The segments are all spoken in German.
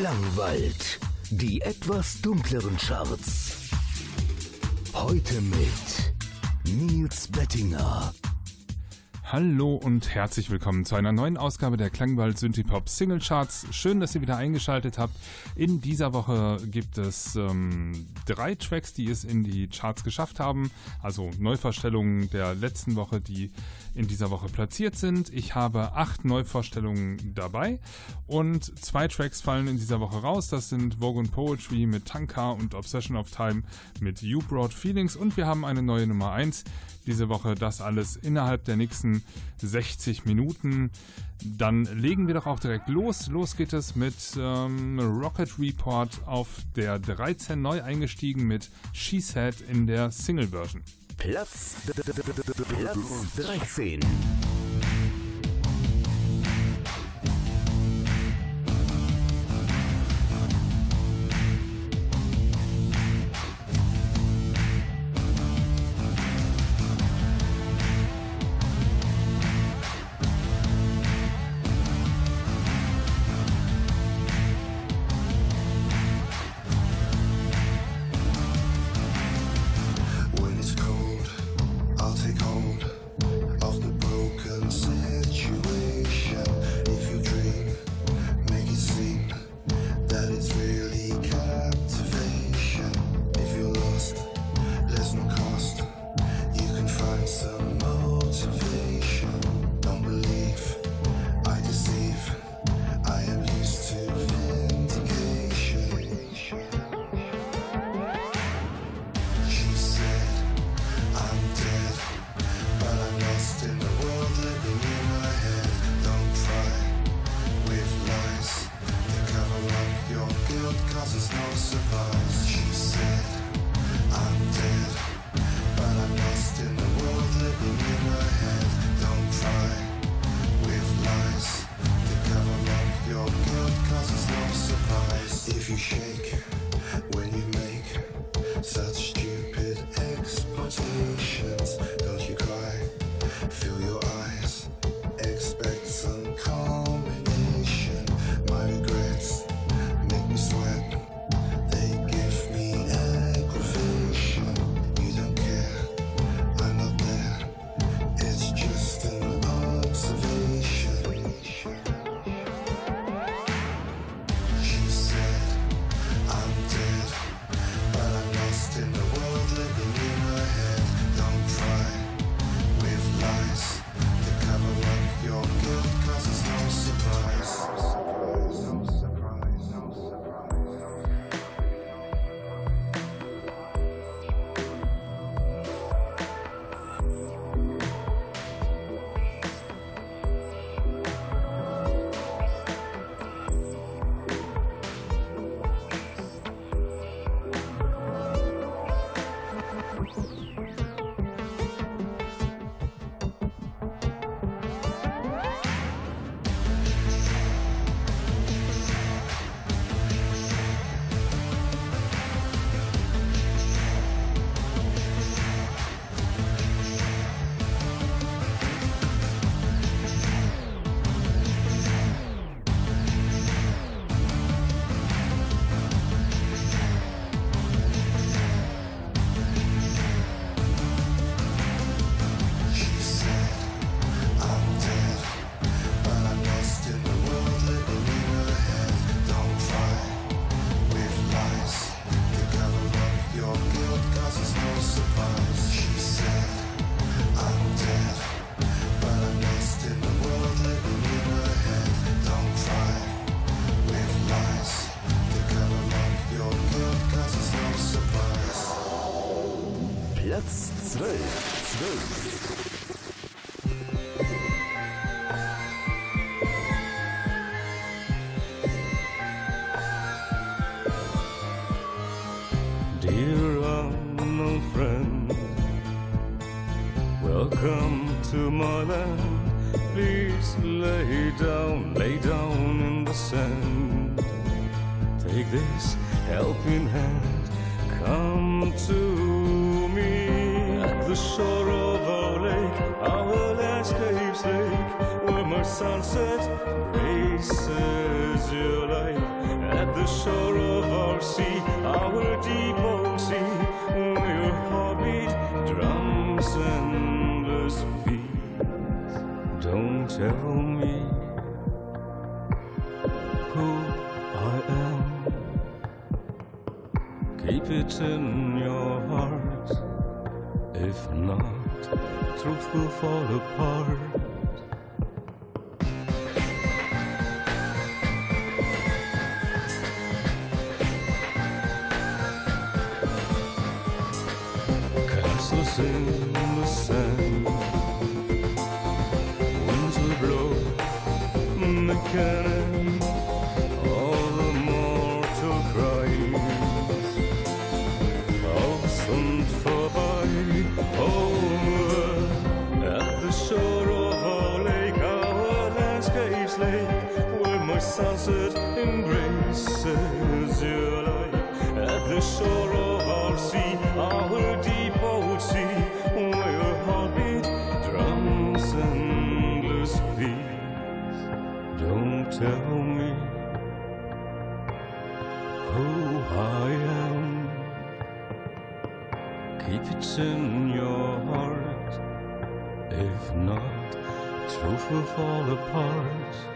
Klangwald. Die etwas dunkleren Charts. Heute mit Nils Bettinger. Hallo und herzlich willkommen zu einer neuen Ausgabe der Klangwald Synthipop Single Charts. Schön, dass ihr wieder eingeschaltet habt. In dieser Woche gibt es ähm, drei Tracks, die es in die Charts geschafft haben. Also Neuvorstellungen der letzten Woche, die in dieser Woche platziert sind. Ich habe acht Neuvorstellungen dabei und zwei Tracks fallen in dieser Woche raus. Das sind Vogue Poetry mit Tanka und Obsession of Time mit You Brought Feelings und wir haben eine neue Nummer 1 diese Woche. Das alles innerhalb der nächsten 60 Minuten. Dann legen wir doch auch direkt los. Los geht es mit ähm, Rocket Report auf der 13 neu eingestiegen mit She Said in der Single-Version. Platz, Platz 13. All the mortal vorbei, over at the shore of our lake, our landscapes lake, where my sunset embraces your life. At the shore of our sea, our deep old sea, tell me who I am. Keep it in your heart. If not, truth will fall apart.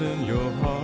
In your heart.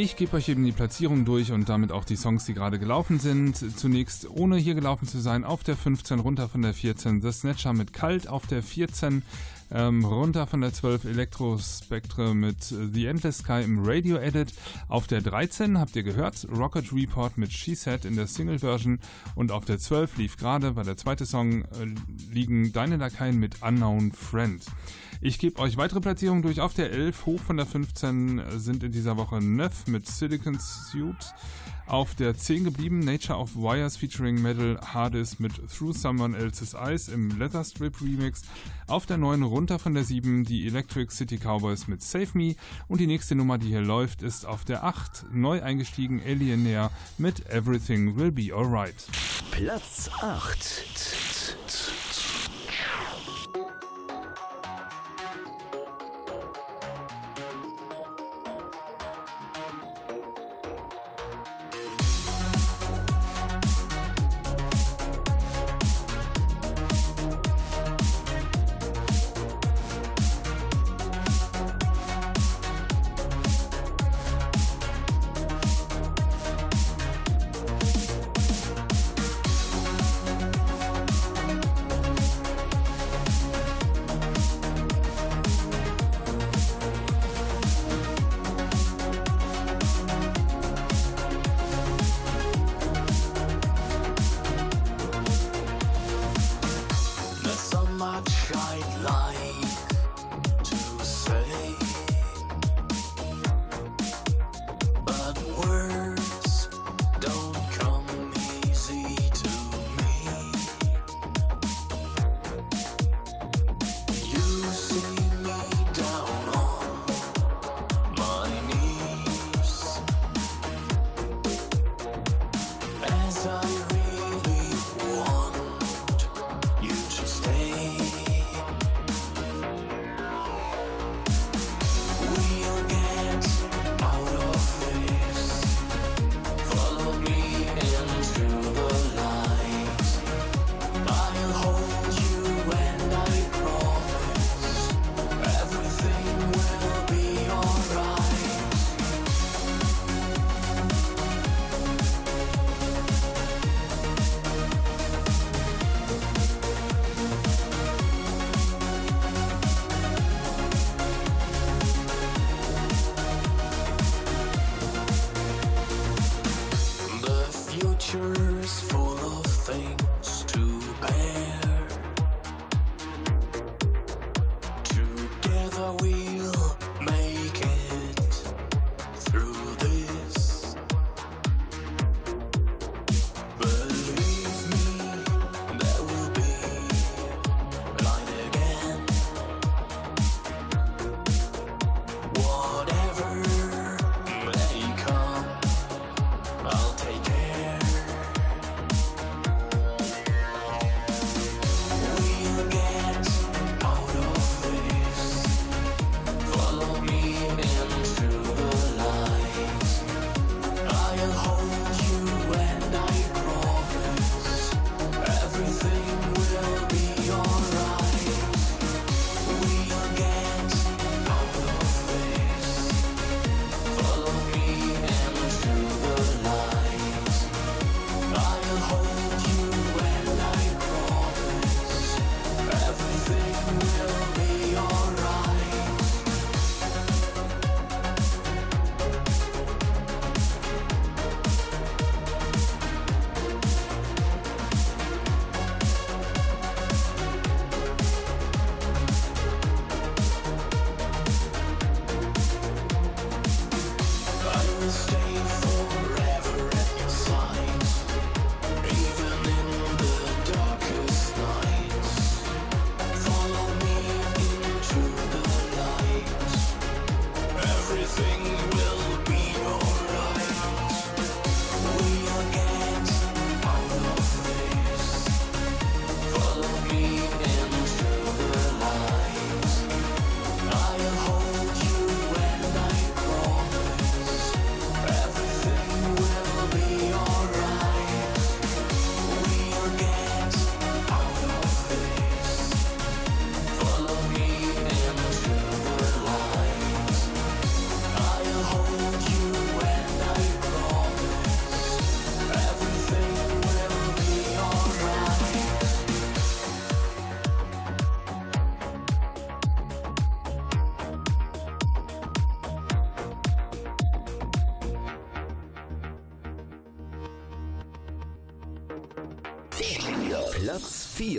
Ich gebe euch eben die Platzierung durch und damit auch die Songs, die gerade gelaufen sind. Zunächst, ohne hier gelaufen zu sein, auf der 15 runter von der 14 The Snatcher mit Kalt, auf der 14 ähm, runter von der 12 Electro Spectre mit The Endless Sky im Radio Edit, auf der 13 habt ihr gehört Rocket Report mit She Said in der Single Version und auf der 12 lief gerade, war der zweite Song, äh, liegen Deine Lakaien mit Unknown Friend. Ich gebe euch weitere Platzierungen durch. Auf der 11 hoch von der 15 sind in dieser Woche Neuf mit Silicon Suit. Auf der 10 geblieben Nature of Wires featuring Metal Hardis mit Through Someone Else's Eyes im Leather Strip Remix. Auf der 9 runter von der 7 die Electric City Cowboys mit Save Me. Und die nächste Nummer, die hier läuft, ist auf der 8 neu eingestiegen Alienair mit Everything Will Be Alright. Platz 8.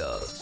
Platz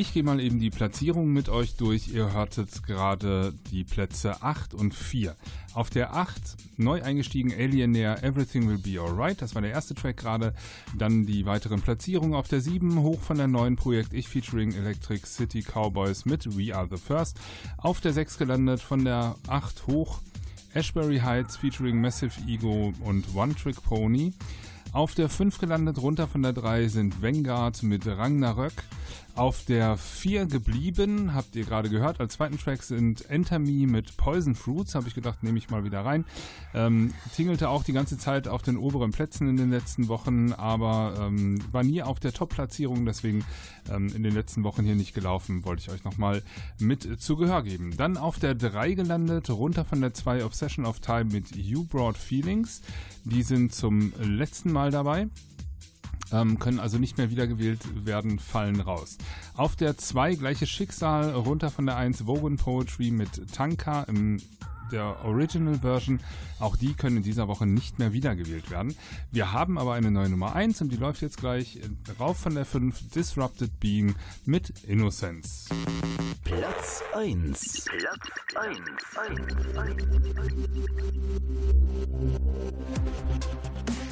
Ich gehe mal eben die Platzierungen mit euch durch. Ihr hörtet gerade die Plätze 8 und 4. Auf der 8 neu eingestiegen Alienair Everything Will Be Alright. Das war der erste Track gerade. Dann die weiteren Platzierungen. Auf der 7 hoch von der neuen Projekt Ich featuring Electric City Cowboys mit We Are the First. Auf der 6 gelandet von der 8 hoch Ashbury Heights featuring Massive Ego und One Trick Pony. Auf der 5 gelandet, runter von der 3 sind Vanguard mit Ragnarök. Auf der 4 geblieben, habt ihr gerade gehört, als zweiten Track sind Enter Me mit Poison Fruits, habe ich gedacht, nehme ich mal wieder rein. Ähm, tingelte auch die ganze Zeit auf den oberen Plätzen in den letzten Wochen, aber ähm, war nie auf der Top-Platzierung, deswegen ähm, in den letzten Wochen hier nicht gelaufen, wollte ich euch nochmal mit zu Gehör geben. Dann auf der 3 gelandet, runter von der 2 Obsession of Time mit You Brought Feelings. Die sind zum letzten Mal dabei ähm, können also nicht mehr wiedergewählt werden, fallen raus. Auf der 2 gleiches Schicksal, runter von der 1 Wogan Poetry mit Tanka im der Original Version. Auch die können in dieser Woche nicht mehr wiedergewählt werden. Wir haben aber eine neue Nummer 1 und die läuft jetzt gleich rauf von der 5 Disrupted Being mit Innocence. Platz 1. Platz 1. 1, 1, 1.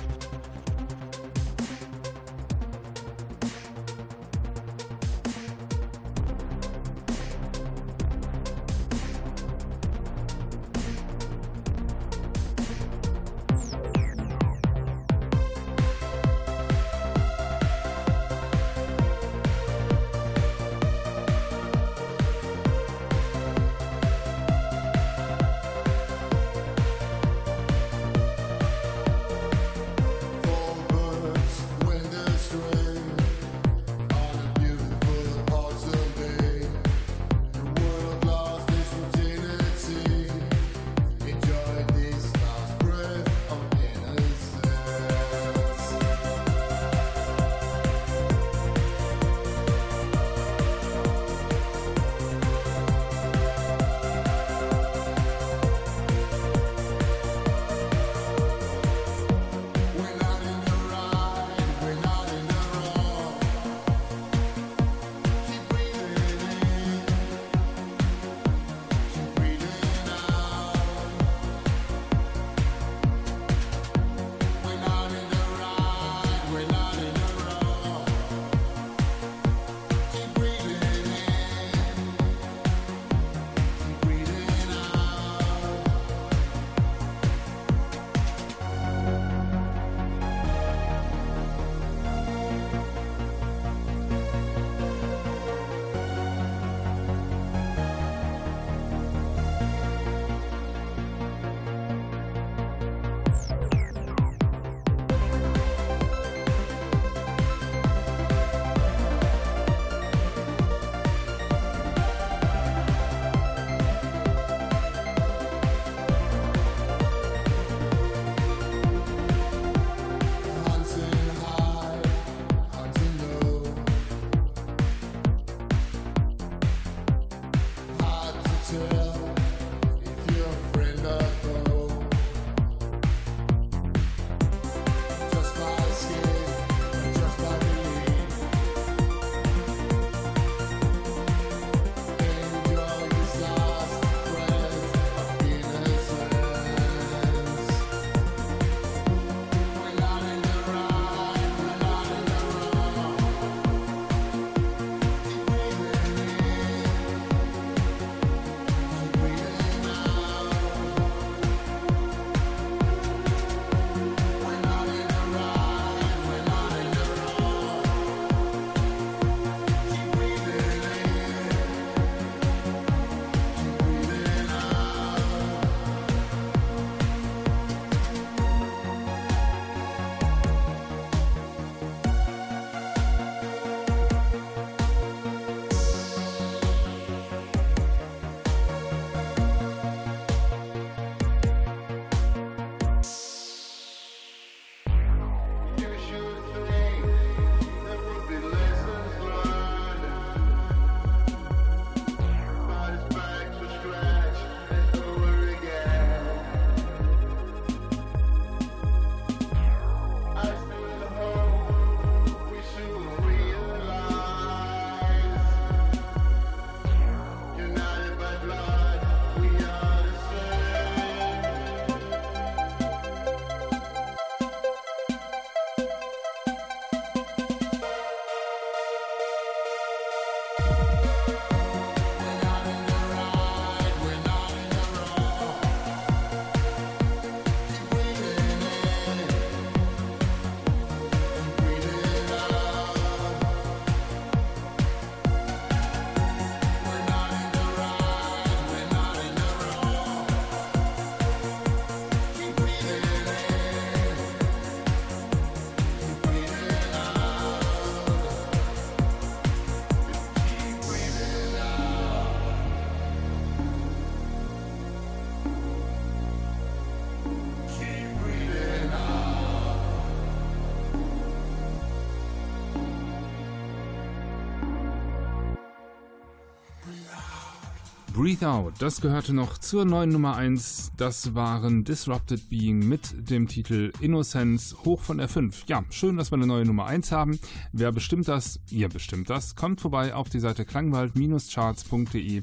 Breathe Out, das gehörte noch zur neuen Nummer 1. Das waren Disrupted Being mit dem Titel Innocence hoch von der 5. Ja, schön, dass wir eine neue Nummer 1 haben. Wer bestimmt das? Ihr bestimmt das. Kommt vorbei auf die Seite klangwald-charts.de.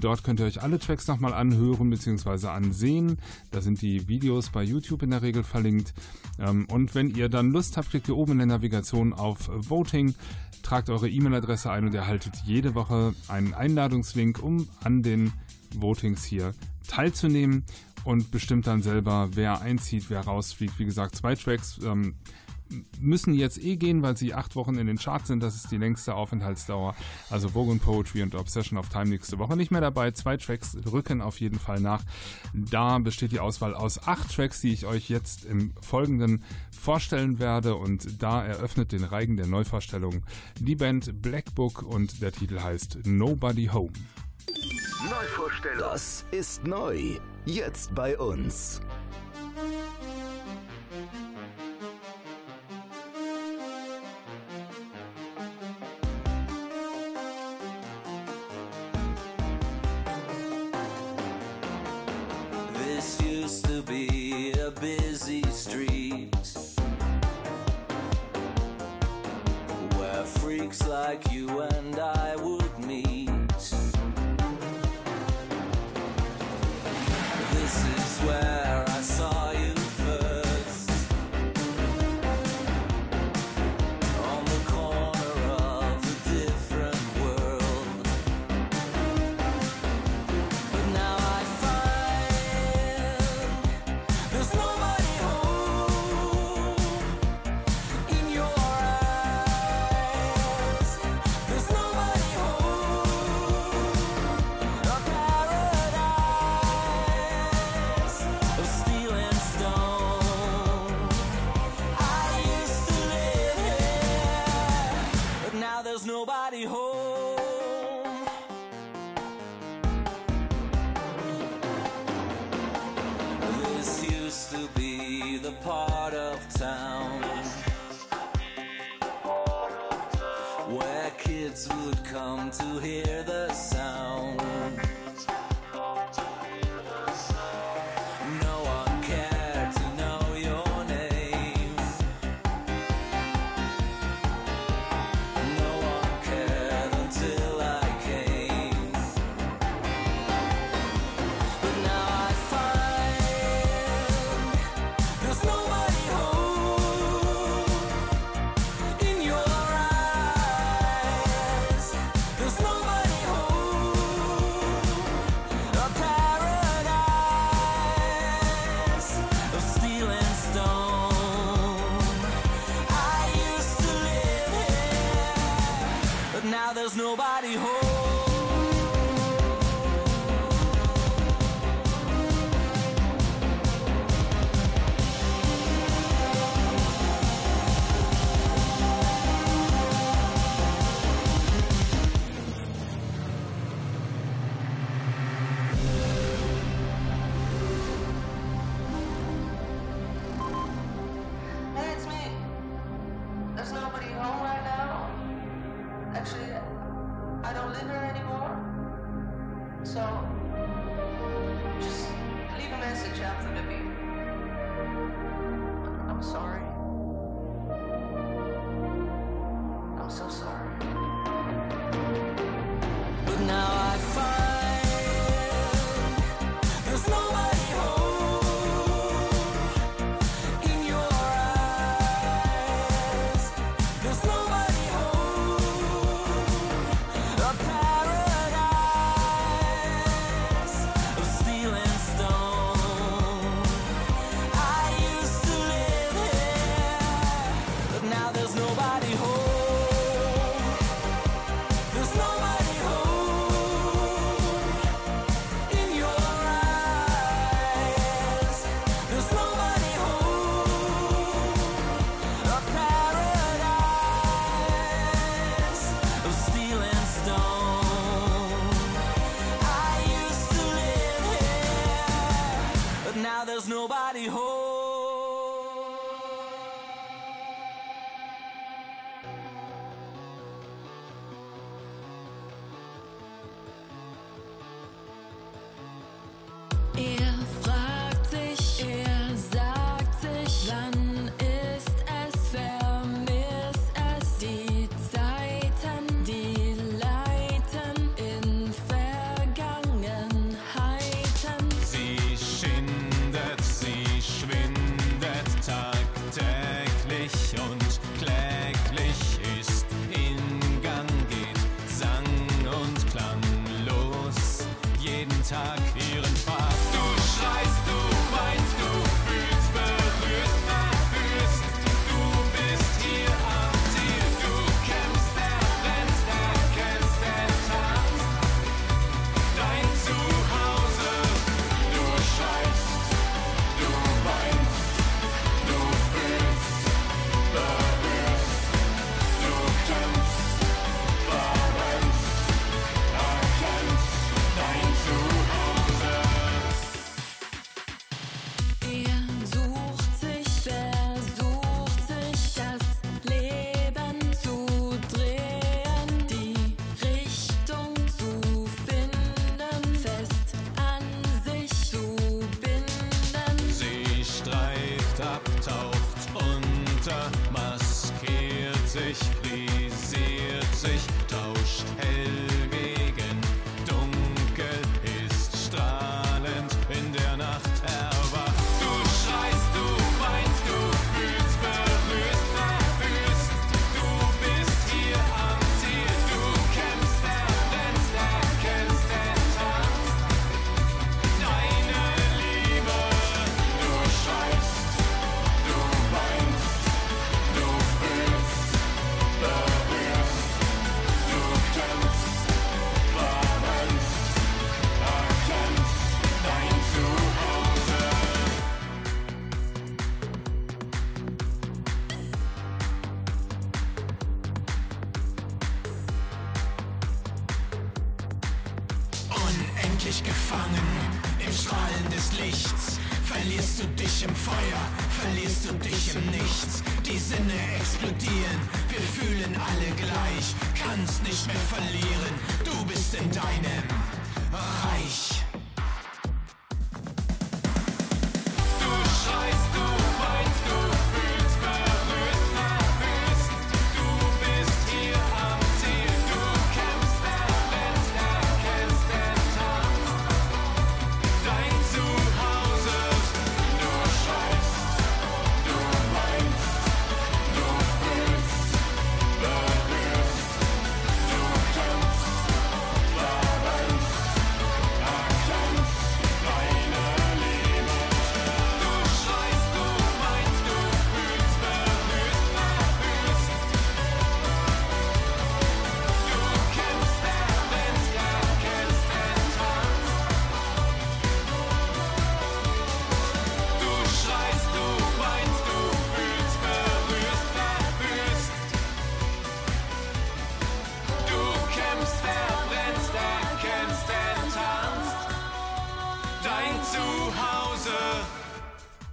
Dort könnt ihr euch alle Tracks nochmal anhören bzw. ansehen. Da sind die Videos bei YouTube in der Regel verlinkt. Ähm, und wenn ihr dann Lust habt, klickt ihr oben in der Navigation auf Voting tragt eure E-Mail-Adresse ein und erhaltet jede Woche einen Einladungslink, um an den Votings hier teilzunehmen und bestimmt dann selber, wer einzieht, wer rausfliegt. Wie gesagt, zwei Tracks ähm, müssen jetzt eh gehen, weil sie acht Wochen in den Charts sind. Das ist die längste Aufenthaltsdauer. Also Vogue Poetry und Obsession of Time nächste Woche nicht mehr dabei. Zwei Tracks rücken auf jeden Fall nach. Da besteht die Auswahl aus acht Tracks, die ich euch jetzt im Folgenden vorstellen werde. Und da eröffnet den Reigen der Neuvorstellung die Band Black Book und der Titel heißt Nobody Home. Neuvorstellung. Das ist neu. Jetzt bei uns.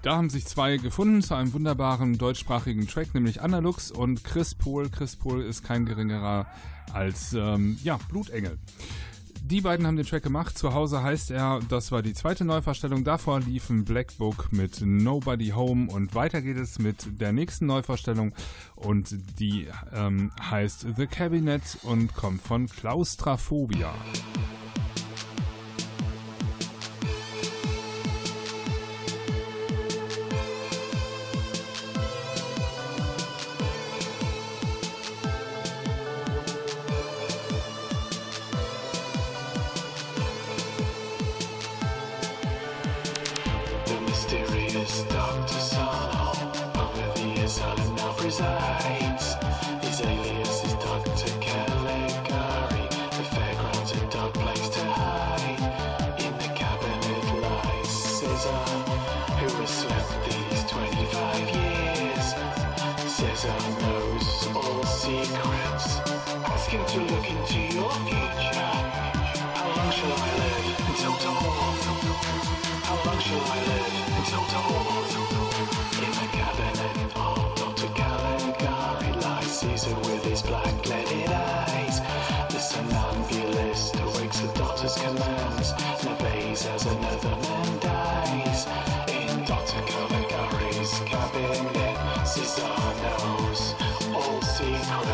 Da haben sich zwei gefunden zu einem wunderbaren deutschsprachigen Track, nämlich Analux und Chris Pohl. Chris Pohl ist kein geringerer als ähm, ja, Blutengel. Die beiden haben den Track gemacht. Zu Hause heißt er, das war die zweite Neuverstellung. Davor liefen Black Book mit Nobody Home und weiter geht es mit der nächsten Neuverstellung und die ähm, heißt The Cabinet und kommt von Claustrophobia.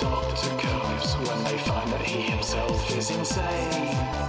Doctor Coves when they find that he himself is insane.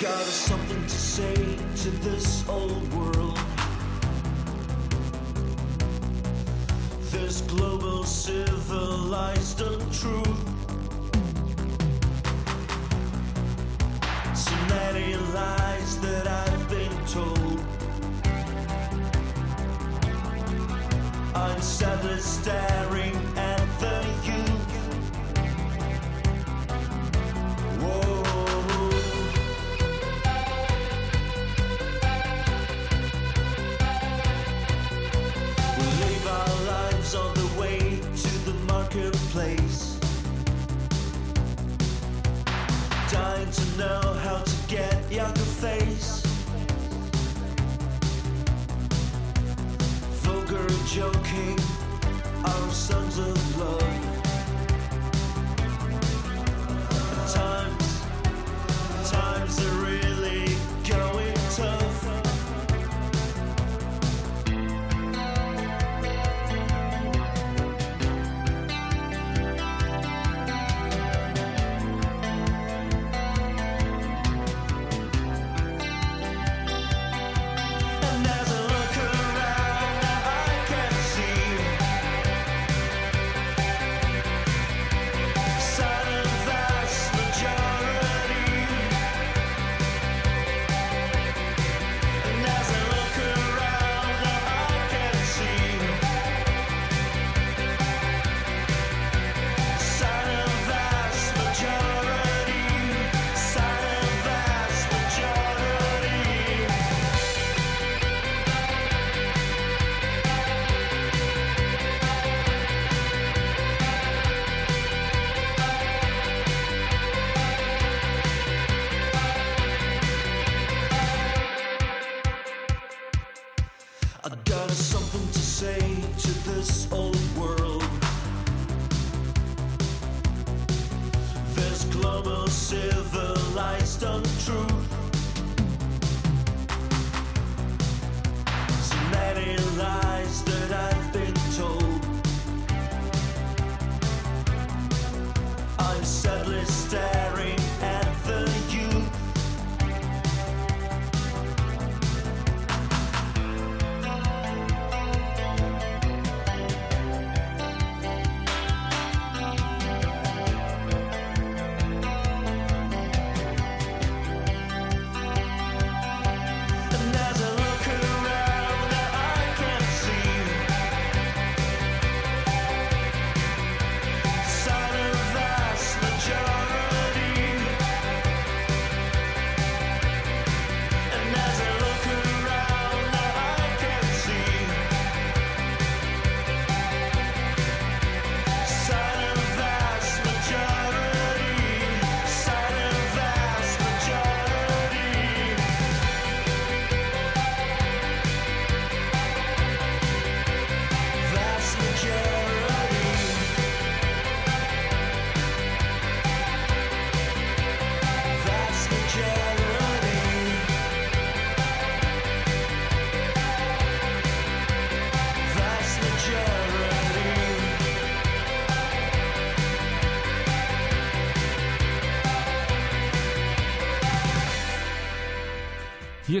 Got something to say to this old world. This global civilized untruth. So many lies that I've been told. I'm sadly staring face. Vulgar joking, our sons of love. true.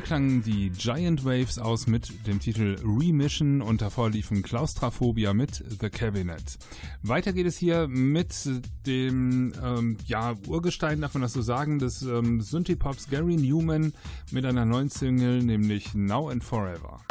Hier klangen die Giant Waves aus mit dem Titel Remission und davor liefen Claustrophobia mit The Cabinet. Weiter geht es hier mit dem ähm, ja, Urgestein, man das so sagen, des ähm, Synthie-Pops Gary Newman mit einer neuen Single, nämlich Now and Forever.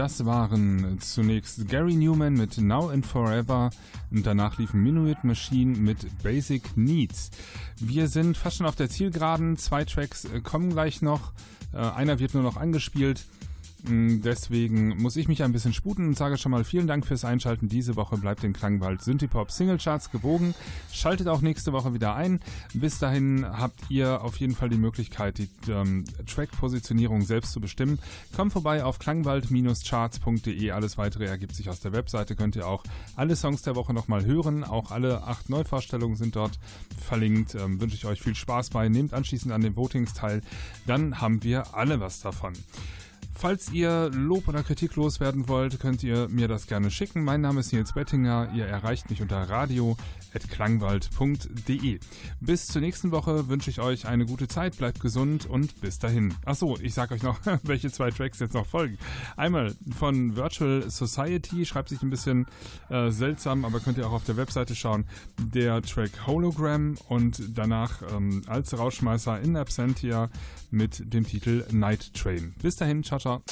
Das waren zunächst Gary Newman mit Now and Forever und danach liefen Minuit Machine mit Basic Needs. Wir sind fast schon auf der Zielgeraden. Zwei Tracks äh, kommen gleich noch. Äh, einer wird nur noch angespielt. Mm, Deswegen muss ich mich ein bisschen sputen und sage schon mal vielen Dank fürs Einschalten. Diese Woche bleibt den Klangwald Synthipop Singlecharts gewogen. Schaltet auch nächste Woche wieder ein. Bis dahin habt ihr auf jeden Fall die Möglichkeit, die ähm, Track-Positionierung selbst zu bestimmen. Kommt vorbei auf klangwald-charts.de. Alles weitere ergibt sich aus der Webseite. Könnt ihr auch alle Songs der Woche nochmal hören. Auch alle acht Neuvorstellungen sind dort verlinkt. Ähm, wünsche ich euch viel Spaß bei. Nehmt anschließend an den Votings teil. Dann haben wir alle was davon. Falls ihr Lob oder Kritik loswerden wollt, könnt ihr mir das gerne schicken. Mein Name ist Nils Bettinger. Ihr erreicht mich unter radio.klangwald.de. Bis zur nächsten Woche wünsche ich euch eine gute Zeit, bleibt gesund und bis dahin. Achso, ich sag euch noch, welche zwei Tracks jetzt noch folgen. Einmal von Virtual Society, schreibt sich ein bisschen äh, seltsam, aber könnt ihr auch auf der Webseite schauen. Der Track Hologram und danach ähm, als Rauschmeißer in Absentia mit dem Titel Night Train. Bis dahin, ciao, ciao.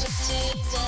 to take.